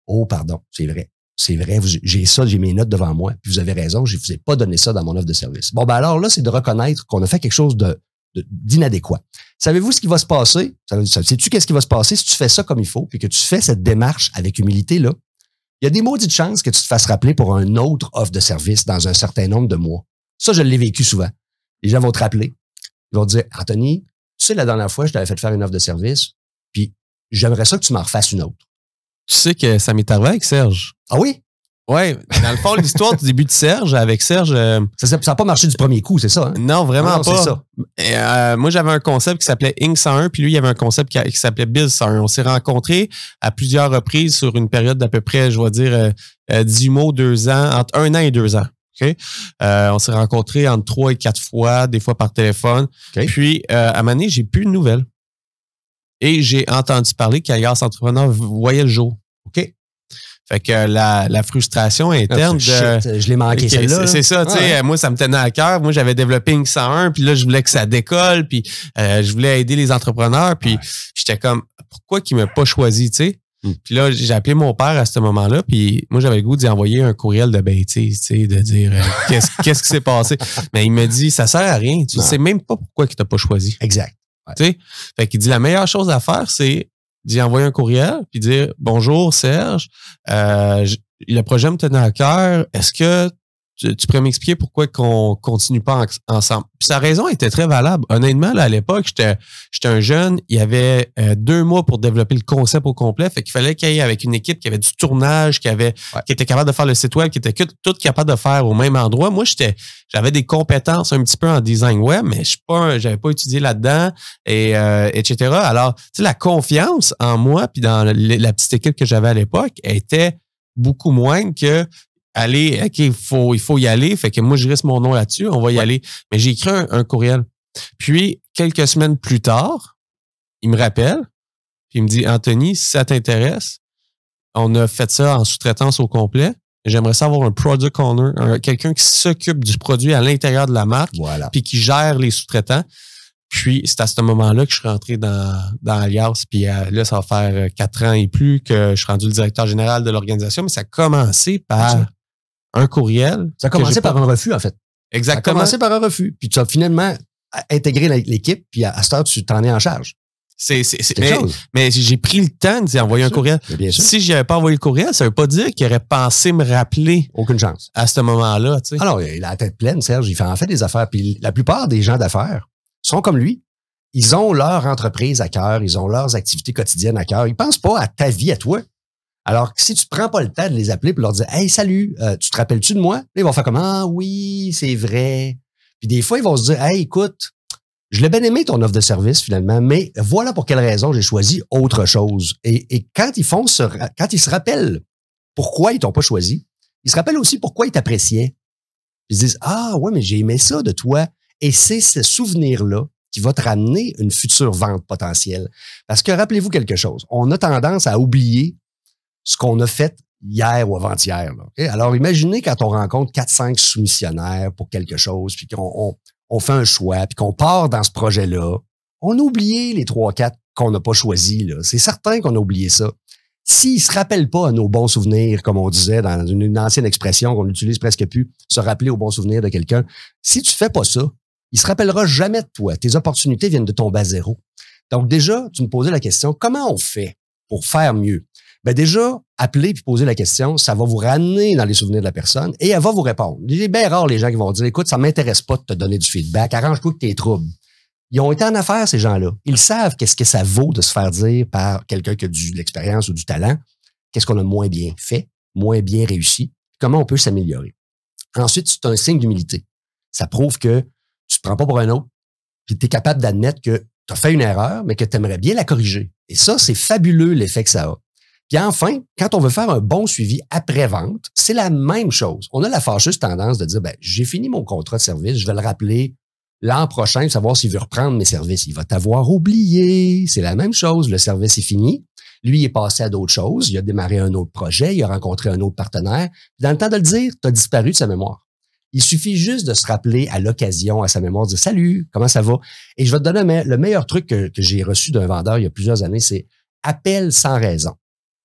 Speaker 3: Oh, pardon, c'est vrai. C'est vrai, j'ai ça, j'ai mes notes devant moi, puis vous avez raison, je ne vous ai pas donné ça dans mon offre de service. Bon, ben alors là, c'est de reconnaître qu'on a fait quelque chose de, d'inadéquat. Savez-vous ce qui va se passer? Sais-tu qu'est-ce qui va se passer si tu fais ça comme il faut, puis que tu fais cette démarche avec humilité, là? Il y a des maudites chances que tu te fasses rappeler pour un autre offre de service dans un certain nombre de mois. Ça, je l'ai vécu souvent. Les gens vont te rappeler. Ils vont te dire, Anthony, tu sais, la dernière fois, je t'avais fait faire une offre de service, puis j'aimerais ça que tu m'en refasses une autre.
Speaker 2: Tu sais que ça m'est arrivé avec Serge.
Speaker 3: Ah oui?
Speaker 2: Oui, dans le fond, l'histoire du début de Serge, avec Serge. Euh,
Speaker 3: ça n'a pas marché du premier coup, c'est ça? Hein?
Speaker 2: Non, vraiment pas. Ça. Euh, moi, j'avais un concept qui s'appelait Inc 101, puis lui, il y avait un concept qui, s'appelait Biz 101. On s'est rencontrés à plusieurs reprises sur une période d'à peu près, je vais dire, euh, 10 mois, deux ans, entre un an et deux ans. Euh, on s'est rencontrés entre trois et quatre fois, des fois par téléphone. Puis, à un moment donné, j'ai plus de nouvelles. Et j'ai entendu parler qu'Alias Entrepreneur voyait le jour.
Speaker 3: OK?
Speaker 2: Fait que la, la frustration interne
Speaker 3: ah, de. je l'ai manqué celle-là.
Speaker 2: C'est ça, tu sais. Moi, ça me tenait à cœur. Moi, j'avais développé Inc 101, puis là, je voulais que ça décolle, puis euh, je voulais aider les entrepreneurs, puis j'étais comme, pourquoi qu'il m'a pas choisi, tu sais? Hmm. Puis là, j'ai appelé mon père à ce moment-là, puis moi, j'avais le goût d'y envoyer un courriel de bêtise, tu sais, de dire euh, [LAUGHS] qu'est-ce qu'est-ce qui s'est passé? Mais il me dit, ça sert à rien. Tu sais même pas pourquoi il t'a pas choisi.
Speaker 3: Exact.
Speaker 2: Tu sais? Fait qu'il dit, la meilleure chose à faire, c'est d'y envoyer un courriel puis dire bonjour Serge, euh, le projet me tenait à cœur. Est-ce que tu, pourrais m'expliquer pourquoi qu'on continue pas ensemble? sa raison était très valable. Honnêtement, là, à l'époque, j'étais, j'étais un jeune, il y avait euh, deux mois pour développer le concept au complet. Fait qu'il fallait qu'il y ait avec une équipe qui avait du tournage, qui avait, qui était capable de faire le site web, qui était tout capable de faire au même endroit. Moi, j'étais, j'avais des compétences un petit peu en design web, mais je pas, j'avais pas étudié là-dedans et euh, etc. Alors, tu sais, la confiance en moi puis dans la petite équipe que j'avais à l'époque était beaucoup moins que allez, OK, il faut, il faut y aller. Fait que moi, je risque mon nom là-dessus, on va y aller. Mais j'ai écrit un, courriel. Puis, quelques semaines plus tard, il me rappelle, puis il me dit, Anthony, si ça t'intéresse, on a fait ça en sous-traitance au complet. J'aimerais savoir un product owner, quelqu'un qui s'occupe du produit à l'intérieur de la marque,
Speaker 3: voilà.
Speaker 2: puis qui gère les sous-traitants. Puis c'est à ce moment-là que je suis rentré dans, dans Alias. Puis euh, là, ça va faire euh, quatre ans et plus que je suis rendu le directeur général de l'organisation. Mais ça a commencé par un courriel.
Speaker 3: Ça a commencé par un refus, en fait.
Speaker 2: Exactement.
Speaker 3: Ça a commencé par un refus. Puis tu as finalement intégré l'équipe, puis à, ce heure, tu t'en es en charge.
Speaker 2: C'est, mais, mais j'ai pris le temps de envoyer un courriel. Bien sûr. Si j'avais pas envoyé le courriel, ça veut pas dire qu'il aurait pensé me rappeler.
Speaker 3: Aucune chance.
Speaker 2: À ce moment-là, tu sais.
Speaker 3: Alors, il a la tête pleine, Serge. Il fait en fait des affaires. Puis la plupart des gens d'affaires sont comme lui. Ils ont leur entreprise à cœur. Ils ont leurs activités quotidiennes à cœur. Ils pensent pas à ta vie, à toi. Alors, si tu prends pas le temps de les appeler pour leur dire, hey, salut, euh, tu te rappelles-tu de moi? ils vont faire comme, ah oui, c'est vrai. Puis des fois, ils vont se dire, hey, écoute, je l'ai bien aimé ton offre de service finalement, mais voilà pour quelle raison j'ai choisi autre chose. Et, quand ils font ce, quand ils se rappellent pourquoi ils t'ont pas choisi, ils se rappellent aussi pourquoi ils t'appréciaient. Ils se disent ah ouais mais j'ai aimé ça de toi et c'est ce souvenir là qui va te ramener une future vente potentielle. Parce que rappelez-vous quelque chose, on a tendance à oublier ce qu'on a fait hier ou avant-hier. Alors imaginez quand on rencontre 4-5 soumissionnaires pour quelque chose, puis qu'on on fait un choix, puis qu'on part dans ce projet-là, on a oublié les trois, quatre qu'on n'a pas choisis. C'est certain qu'on a oublié ça. S'ils ne se rappellent pas à nos bons souvenirs, comme on disait dans une, ancienne expression qu'on utilise presque plus, se rappeler aux bons souvenirs de quelqu'un, si tu fais pas ça, il se rappellera jamais de toi. Tes opportunités viennent de tomber à zéro. Donc déjà, tu me posais la question, comment on fait pour faire mieux? Ben déjà, appeler puis poser la question, ça va vous ramener dans les souvenirs de la personne et elle va vous répondre. Il est bien rare les gens qui vont dire, écoute, ça m'intéresse pas de te donner du feedback, arrange-toi que tes troubles. Ils ont été en affaires, ces gens-là. Ils savent qu'est-ce que ça vaut de se faire dire par quelqu'un qui a de l'expérience ou du talent, qu'est-ce qu'on a moins bien fait, moins bien réussi, comment on peut s'améliorer? Ensuite, c'est un signe d'humilité. Ça prouve que tu te prends pas pour un autre, puis tu es capable d'admettre que tu as fait une erreur, mais que tu aimerais bien la corriger. Et ça, c'est fabuleux l'effet que ça a. Puis enfin, quand on veut faire un bon suivi après-vente, c'est la même chose. On a la fâcheuse tendance de dire, ben, j'ai fini mon contrat de service, je vais le rappeler l'an prochain, savoir s'il veut reprendre mes services. Il va t'avoir oublié. C'est la même chose. Le service est fini. Lui, est passé à d'autres choses. Il a démarré un autre projet. Il a rencontré un autre partenaire. Dans le temps de le dire, tu as disparu de sa mémoire. Il suffit juste de se rappeler à l'occasion, à sa mémoire, de dire Salut, comment ça va? Et je vais te donner le meilleur truc que, que j'ai reçu d'un vendeur il y a plusieurs années, c'est appel sans raison.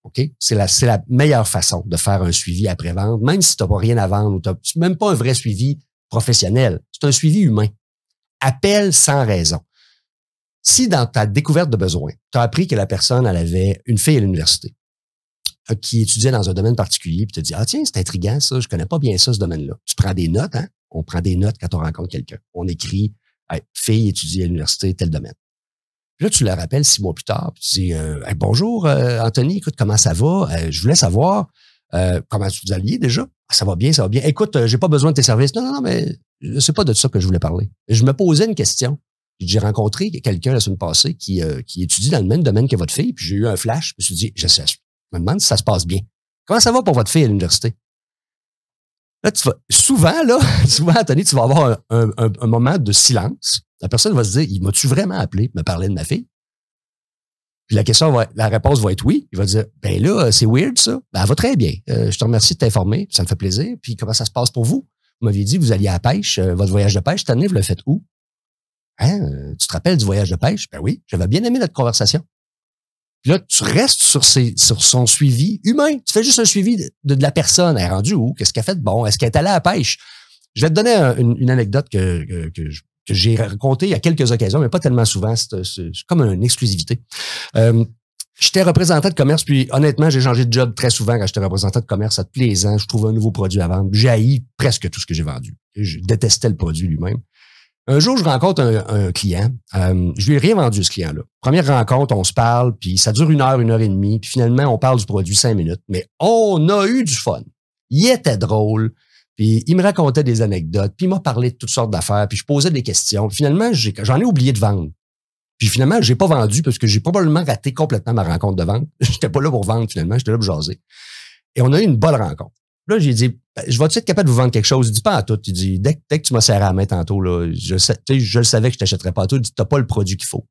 Speaker 3: OK? C'est la, la meilleure façon de faire un suivi après-vente, même si tu n'as pas rien à vendre ou tu même pas un vrai suivi professionnel. C'est un suivi humain. Appelle sans raison. Si dans ta découverte de besoin, tu as appris que la personne, elle avait une fille à l'université euh, qui étudiait dans un domaine particulier, puis tu te dis, ah tiens, c'est intriguant ça, je connais pas bien ça, ce domaine-là. Tu prends des notes, hein? On prend des notes quand on rencontre quelqu'un. On écrit, fille étudie à l'université, tel domaine là, tu le rappelles six mois plus tard, puis tu dis euh, Bonjour, euh, Anthony, écoute, comment ça va? Euh, je voulais savoir comment vous alliez déjà? Ah, ça va bien, ça va bien. Écoute, j'ai pas besoin de tes services. Non, non, non, mais c'est pas de ça que je voulais parler. Je me posais une question. J'ai rencontré quelqu'un la semaine passée qui, qui étudie dans le même domaine que votre fille, puis j'ai eu un flash. Je me suis dit, je, sais, je me demande si ça se passe bien. Comment ça va pour votre fille à l'université? Là, tu vas, souvent, là, [LAUGHS] souvent, Anthony, tu vas avoir un, moment de silence la personne va se dire, il m'a-tu vraiment appelé me parler de ma fille? Puis la question va, la réponse va être oui. Il va dire, ben là, c'est weird ça. Ben, elle va très bien. Euh, je te remercie de t'informer. Ça me fait plaisir. Puis comment ça se passe pour vous? Vous m'aviez dit, vous alliez à la pêche, euh, votre voyage de pêche, cette année, vous le faites où? Hein? Euh, tu te rappelles du voyage de pêche? Ben oui, j'avais bien aimé notre conversation. Puis là, tu restes sur, ses, sur son suivi humain. Tu fais juste un suivi de, de la personne. Elle est rendue où? Qu'est-ce qu'elle fait de bon? Est-ce qu'elle est allée à la pêche? Je vais te donner une, anecdote que, que, que, je que j'ai raconté à quelques occasions, mais pas tellement souvent. C'est comme une exclusivité. Euh, J'étais représentant de commerce, puis honnêtement, j'ai changé de job très souvent quand j'étais représentant de commerce. Ça plaisant, je trouvais un nouveau produit à vendre. J'ai haï presque tout ce que j'ai vendu. Je détestais le produit lui-même. Un jour, je rencontre un, client. Euh, je lui ai rien vendu, ce client-là. Première rencontre, on se parle, puis ça dure une heure, une heure et demie, puis finalement, on parle du produit cinq minutes. Mais on a eu du fun. Il était drôle. Puis il me racontait des anecdotes, puis il m'a parlé de toutes sortes d'affaires, puis je posais des questions. finalement, j'en ai, oublié de vendre. Puis finalement, j'ai pas vendu parce que j'ai probablement raté complètement ma rencontre de vente. [LAUGHS] j'étais pas là pour vendre finalement, j'étais là pour jaser. Et on a eu une bonne rencontre. Là, j'ai dit, je vais-tu être capable de vous vendre quelque chose? Il dit pas à tout. Il dit, dès, que tu m'as serré à la main tantôt, là, je, je le savais que je t'achèterais pas à tout. Il dit, pas le produit qu'il faut.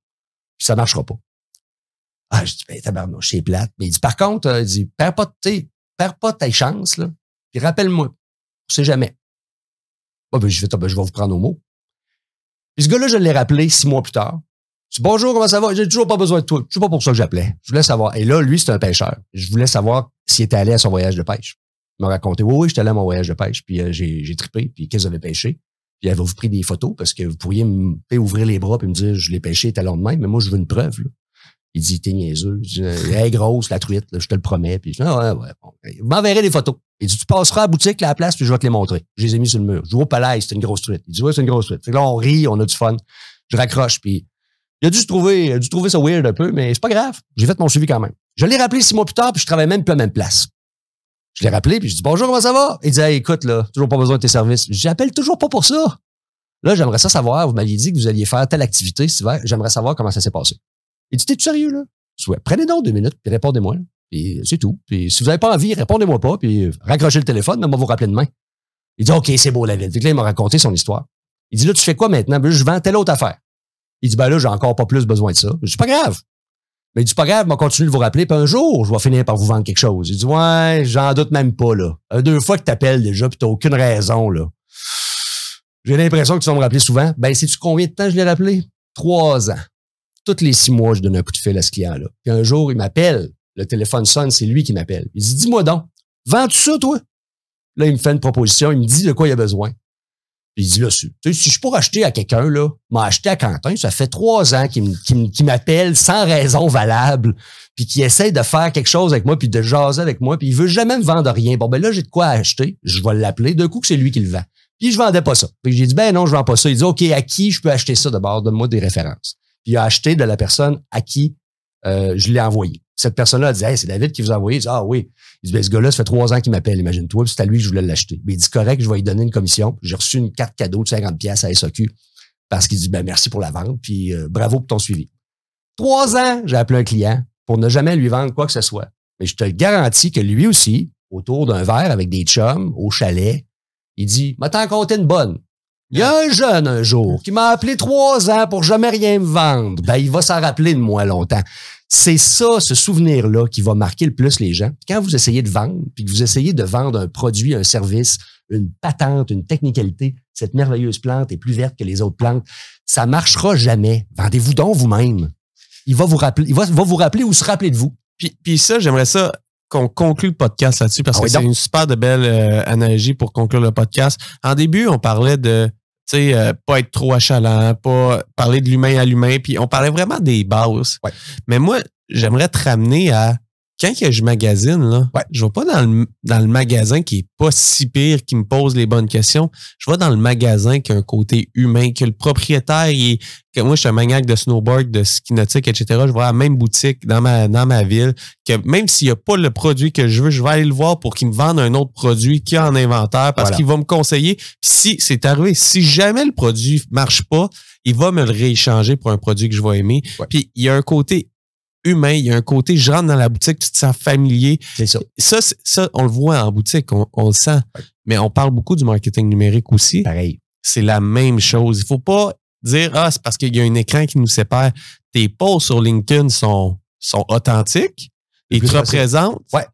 Speaker 3: Puis ça marchera pas. Ah, je dis, ben, tabarnouche, c'est plate. Mais il dit, par contre, euh, il dit, perds pas, perds pas tes chances, là Puis rappelle-moi. On sait jamais. Ah, ben, je, vais, ben, je vais vous prendre au mot. Puis ce gars-là, je l'ai rappelé six mois plus tard. Je dis, bonjour, comment ça va? J'ai toujours pas besoin de toi. Je sais pas pour ça que j'appelais. Je voulais savoir. Et là, lui, c'est un pêcheur. Je voulais savoir s'il était allé à son voyage de pêche. Il m'a raconté, oui, oui, j'étais allé à mon voyage de pêche, puis euh, j'ai, j'ai trippé, puis qu'est-ce que pêché? Puis elle va vous pris des photos? Parce que vous pourriez me ouvrir les bras et me dire, je l'ai pêché talon de même, mais moi, je veux une preuve. Là. Il dit, t'es niaiseux. Je dis, elle est grosse, la truite, je te le promets. Puis je dis, ah, ouais, ouais, bon. Vous m'enverrez des photos. Il dit, tu passeras à la boutique, à la place, puis je vais te les montrer. Je les ai mis sur le mur. Je vois au palais, c'est une grosse truite. Il dit, ouais, c'est une grosse truite. Fait que là, on rit, on a du fun. Je raccroche, puis il a dû se trouver, il a dû trouver ça weird un peu, mais c'est pas grave. J'ai fait mon suivi quand même. Je l'ai rappelé six mois plus tard, puis je travaille même plus à la même place. Je l'ai rappelé, puis je dis, bonjour, comment ça va? Il dit, écoute, là, toujours pas besoin de tes services. J'appelle toujours pas pour ça. Là, j'aimerais ça savoir, vous m'aviez dit que vous alliez faire telle activité cet hiver. J'aimerais savoir comment ça s'est passé. Il dit, t'es sérieux, là? Ouais, prenez donc deux minutes, puis répondez-moi. Puis c'est tout. Puis si vous n'avez pas envie, répondez-moi pas, puis raccrochez le téléphone, mais moi vous rappeler demain. Il dit, OK, c'est beau, la ville. Fait que là, il m'a raconté son histoire. Il dit, là, tu fais quoi maintenant? Ben, je vends telle autre affaire. Il dit, ben là, j'ai encore pas plus besoin de ça. Je dis, pas grave. Mais il dit, pas grave, je vais continuer de vous rappeler, puis un jour, je vais finir par vous vendre quelque chose. Il dit, ouais, j'en doute même pas, là. Deux fois que t'appelles déjà, puis t'as aucune raison, là. J'ai l'impression que tu vas me rappeler souvent. Ben, sais-tu combien de temps je l'ai rappelé? Trois ans. Toutes les six mois, je donne un coup de fil à ce client-là. Puis un jour, il m'appelle. Le téléphone sonne, c'est lui qui m'appelle. Il dit, dis-moi donc, vends-tu ça, toi? Là, il me fait une proposition, il me dit de quoi il a besoin. Il dit là, si, je pourrais acheter à quelqu'un, là, m'a acheté à Quentin, ça fait trois ans qu'il m'appelle sans raison valable, puis qui essaie de faire quelque chose avec moi, puis de jaser avec moi, puis il veut jamais me vendre rien. Bon, ben là, j'ai de quoi acheter, je vais l'appeler. D'un coup, c'est lui qui le vend. Puis je vendais pas ça. Puis j'ai dit, ben non, je vends pas ça. Il dit, OK, à qui je peux acheter ça? D'abord? Donne-moi des références. Puis il a acheté de la personne à qui euh, je l'ai envoyé. Cette personne-là a dit, hey, c'est David qui vous a envoyé. Il dit, ah oui. Il dit, ben, ce gars-là, ça fait trois ans qu'il m'appelle, imagine-toi, c'est à lui que je voulais l'acheter. Mais il dit, correct, je vais lui donner une commission. J'ai reçu une carte cadeau de 50 pièces à SOQ parce qu'il dit, ben, merci pour la vente, puis euh, bravo pour ton suivi. Trois ans, j'ai appelé un client pour ne jamais lui vendre quoi que ce soit. Mais je te garantis que lui aussi, autour d'un verre avec des chums, au chalet, il dit, m'a t'en compté une bonne. Il y a un jeune un jour qui m'a appelé trois ans pour jamais rien me vendre. Ben, il va s'en rappeler de moi longtemps. C'est ça, ce souvenir-là, qui va marquer le plus les gens. Quand vous essayez de vendre, puis que vous essayez de vendre un produit, un service, une patente, une technicalité, cette merveilleuse plante est plus verte que les autres plantes, ça marchera jamais. Vendez-vous donc vous-même. Il va vous rappeler, il va, vous rappeler ou se rappeler de vous.
Speaker 2: Puis, puis ça, j'aimerais ça qu'on conclue le podcast là-dessus parce ah que c'est une super de belle euh, analogie pour conclure le podcast. En début, on parlait de sais, euh, pas être trop achalant, pas parler de l'humain à l'humain, puis on parlait vraiment des bases. Mais moi, j'aimerais te ramener à quand que je magasine, là, je vais pas dans le, dans le magasin qui est pas si pire, qui me pose les bonnes questions. Je vais dans le magasin qui a un côté humain, que le propriétaire, est, que moi, je suis un maniaque de snowboard, de ski nautique, etc. Je vais à la même boutique dans ma, dans ma ville, que même s'il n'y a pas le produit que je veux, je vais aller le voir pour qu'il me vende un autre produit qui a en inventaire parce qu'il va me conseiller. Si c'est arrivé, si jamais le produit marche pas, il va me le rééchanger pour un produit que je vais aimer. Puis il y a un côté humain. Il y a un côté, je rentre dans la boutique, tu te sens familier.
Speaker 3: C'est ça.
Speaker 2: Ça, ça, on le voit en boutique, on, le sent. Mais on parle beaucoup du marketing numérique aussi.
Speaker 3: Pareil.
Speaker 2: C'est la même chose. Il faut pas dire, ah, c'est parce qu'il y a un écran qui nous sépare. Tes posts sur LinkedIn sont, sont authentiques et te représentent.
Speaker 3: Ouais.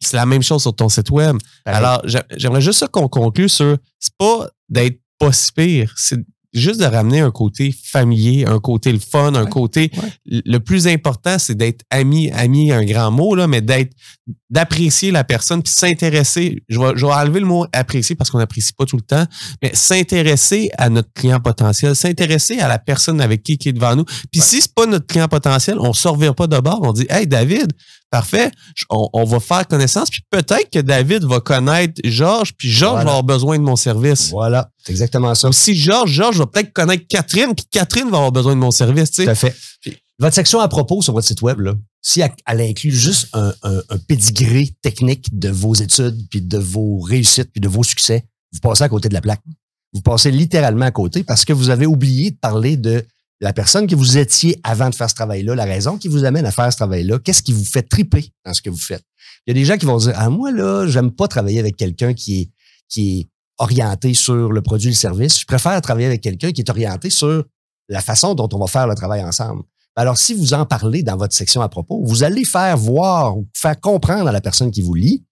Speaker 2: C'est la même chose sur ton site web. Alors, j'aimerais juste qu'on conclue sur, c'est pas d'être pas si pire, c'est juste de ramener un côté familier, un côté le fun, un côté. Le plus important, c'est d'être ami, ami, un grand mot, là, mais d'être, d'apprécier la personne, puis s'intéresser. Je vais, je vais enlever le mot apprécier parce qu'on n'apprécie pas tout le temps, mais s'intéresser à notre client potentiel, s'intéresser à la personne avec qui, qui est devant nous. Puis si c'est pas notre client potentiel, on ne se revient pas de bord. On dit, hey, David, Parfait. On, va faire connaissance. Puis peut-être que David va connaître Georges, puis Georges va avoir besoin de mon service.
Speaker 3: Voilà. C'est exactement ça.
Speaker 2: si Georges, Georges va peut-être connaître Catherine, puis Catherine va avoir besoin de mon service.
Speaker 3: Tout à fait. Votre section à propos sur votre site web, là, si elle, inclut juste un, un, un pédigré technique de vos études, puis de vos réussites, puis de vos succès, vous passez à côté de la plaque. Vous passez littéralement à côté parce que vous avez oublié de parler de la personne que vous étiez avant de faire ce travail-là, la raison qui vous amène à faire ce travail-là, qu'est-ce qui vous fait triper dans ce que vous faites. Il y a des gens qui vont dire Ah, moi, là, j'aime pas travailler avec quelqu'un qui est, qui est orienté sur le produit et le service. Je préfère travailler avec quelqu'un qui est orienté sur la façon dont on va faire le travail ensemble. Alors, si vous en parlez dans votre section à propos, vous allez faire voir ou faire comprendre à la personne qui vous lit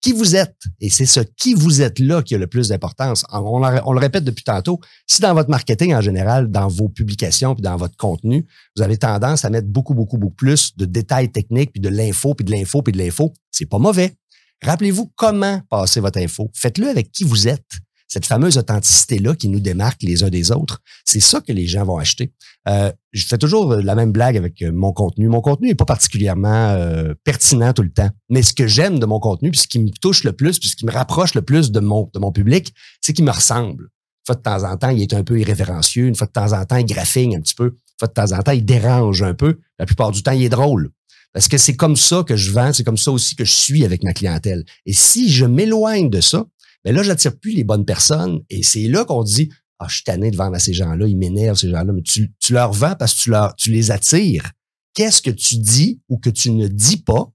Speaker 3: qui vous êtes. Et c'est ce qui vous êtes là qui a le plus d'importance. On, le répète depuis tantôt. Si dans votre marketing en général, dans vos publications puis dans votre contenu, vous avez tendance à mettre beaucoup, beaucoup, beaucoup plus de détails techniques puis de l'info puis de l'info puis de l'info, c'est pas mauvais. Rappelez-vous comment passer votre info. Faites-le avec qui vous êtes cette fameuse authenticité-là qui nous démarque les uns des autres, c'est ça que les gens vont acheter. Euh, je fais toujours la même blague avec euh, mon contenu. Mon contenu n'est pas particulièrement euh, pertinent tout le temps. Mais ce que j'aime de mon contenu, puis ce qui me touche le plus, puis ce qui me rapproche le plus de mon, de mon public, c'est qu'il me ressemble. Une fois de temps en temps, il est un peu irrévérencieux. Une fois de temps en temps, il graphine un petit peu. Une fois de temps en temps, il dérange un peu. La plupart du temps, il est drôle. Parce que c'est comme ça que je vends, c'est comme ça aussi que je suis avec ma clientèle. Et si je m'éloigne de ça, mais là, j'attire plus les bonnes personnes. Et c'est là qu'on dit, ah, je suis tanné de vendre à ces gens-là, ils m'énervent, ces gens-là. Mais tu, tu leur vends parce que tu, leur, tu les attires. Qu'est-ce que tu dis ou que tu ne dis pas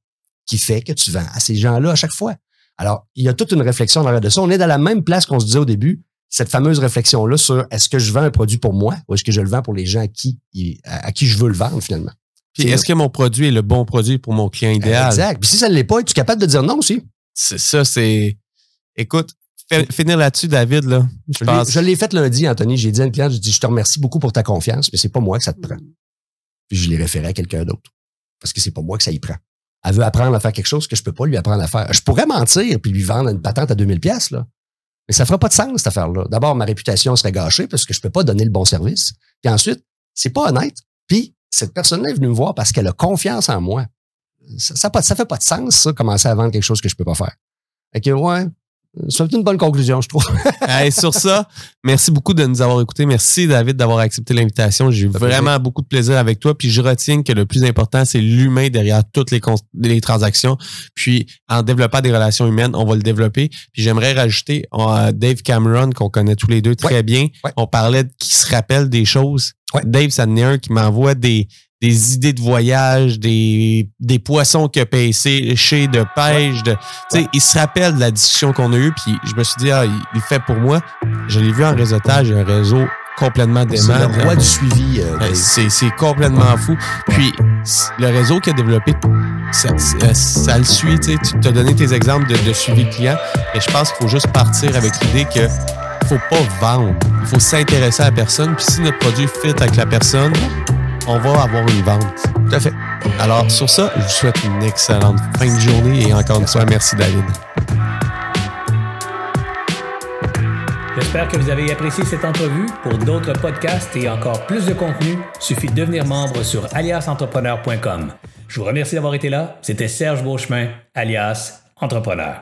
Speaker 3: qui fait que tu vends à ces gens-là à chaque fois? Alors, il y a toute une réflexion dans de ça. On est dans la même place qu'on se disait au début, cette fameuse réflexion-là sur est-ce que je vends un produit pour moi ou est-ce que je le vends pour les gens à qui, à, qui je veux le vendre finalement?
Speaker 2: Puis est-ce que mon produit est le bon produit pour mon client idéal?
Speaker 3: Exact. Puis si ça ne l'est pas, es-tu capable de dire non aussi?
Speaker 2: C'est ça, c'est. Écoute, finir là-dessus, David, là.
Speaker 3: Je, pense... je l'ai fait lundi, Anthony. J'ai dit à une cliente, je dis, je te remercie beaucoup pour ta confiance, mais c'est pas moi que ça te prend. Puis je l'ai référé à quelqu'un d'autre. Parce que c'est pas moi que ça y prend. Elle veut apprendre à faire quelque chose que je peux pas lui apprendre à faire. Je pourrais mentir puis lui vendre une patente à 2000 pièces là. Mais ça fera pas de sens, cette affaire-là. D'abord, ma réputation serait gâchée parce que je peux pas donner le bon service. Puis ensuite, c'est pas honnête. Puis cette personne-là est venue me voir parce qu'elle a confiance en moi. Ça, ça, ça fait pas de sens, ça, commencer à vendre quelque chose que je peux pas faire. Fait ouais, c'est une bonne conclusion, je trouve. [LAUGHS]
Speaker 2: sur ça, merci beaucoup de nous avoir écoutés. Merci, David, d'avoir accepté l'invitation. J'ai eu vraiment beaucoup de plaisir avec toi. Puis je retiens que le plus important, c'est l'humain derrière toutes les, les, transactions. Puis en développant des relations humaines, on va le développer. Puis j'aimerais rajouter Dave Cameron, qu'on connaît tous les deux très bien. On parlait qui se rappelle des choses. Dave, ça un qui m'envoie des, des idées de voyage, des, des poissons qu'il a pêché de pêche. De, Il se rappelle de la discussion qu'on a eue, puis je me suis dit, ah, il, il fait pour moi. Je l'ai vu en réseautage, un réseau complètement dément.
Speaker 3: C'est le roi du suivi. Euh,
Speaker 2: c'est complètement fou. Puis, le réseau qu'il a développé, ça, ça, le suit. Tu t'as donné tes exemples de, de suivi client, et je pense qu'il faut juste partir avec l'idée que faut pas vendre. Il faut s'intéresser à la personne. Puis si notre produit fit avec la personne, on va avoir une vente.
Speaker 3: Tout à fait.
Speaker 2: Alors, sur ça, je vous souhaite une excellente fin de journée et encore une fois, merci David.
Speaker 1: J'espère que vous avez apprécié cette entrevue. Pour d'autres podcasts et encore plus de contenu, suffit de devenir membre sur aliasentrepreneur.com. Je vous remercie d'avoir été là. C'était Serge Beauchemin, alias Entrepreneur.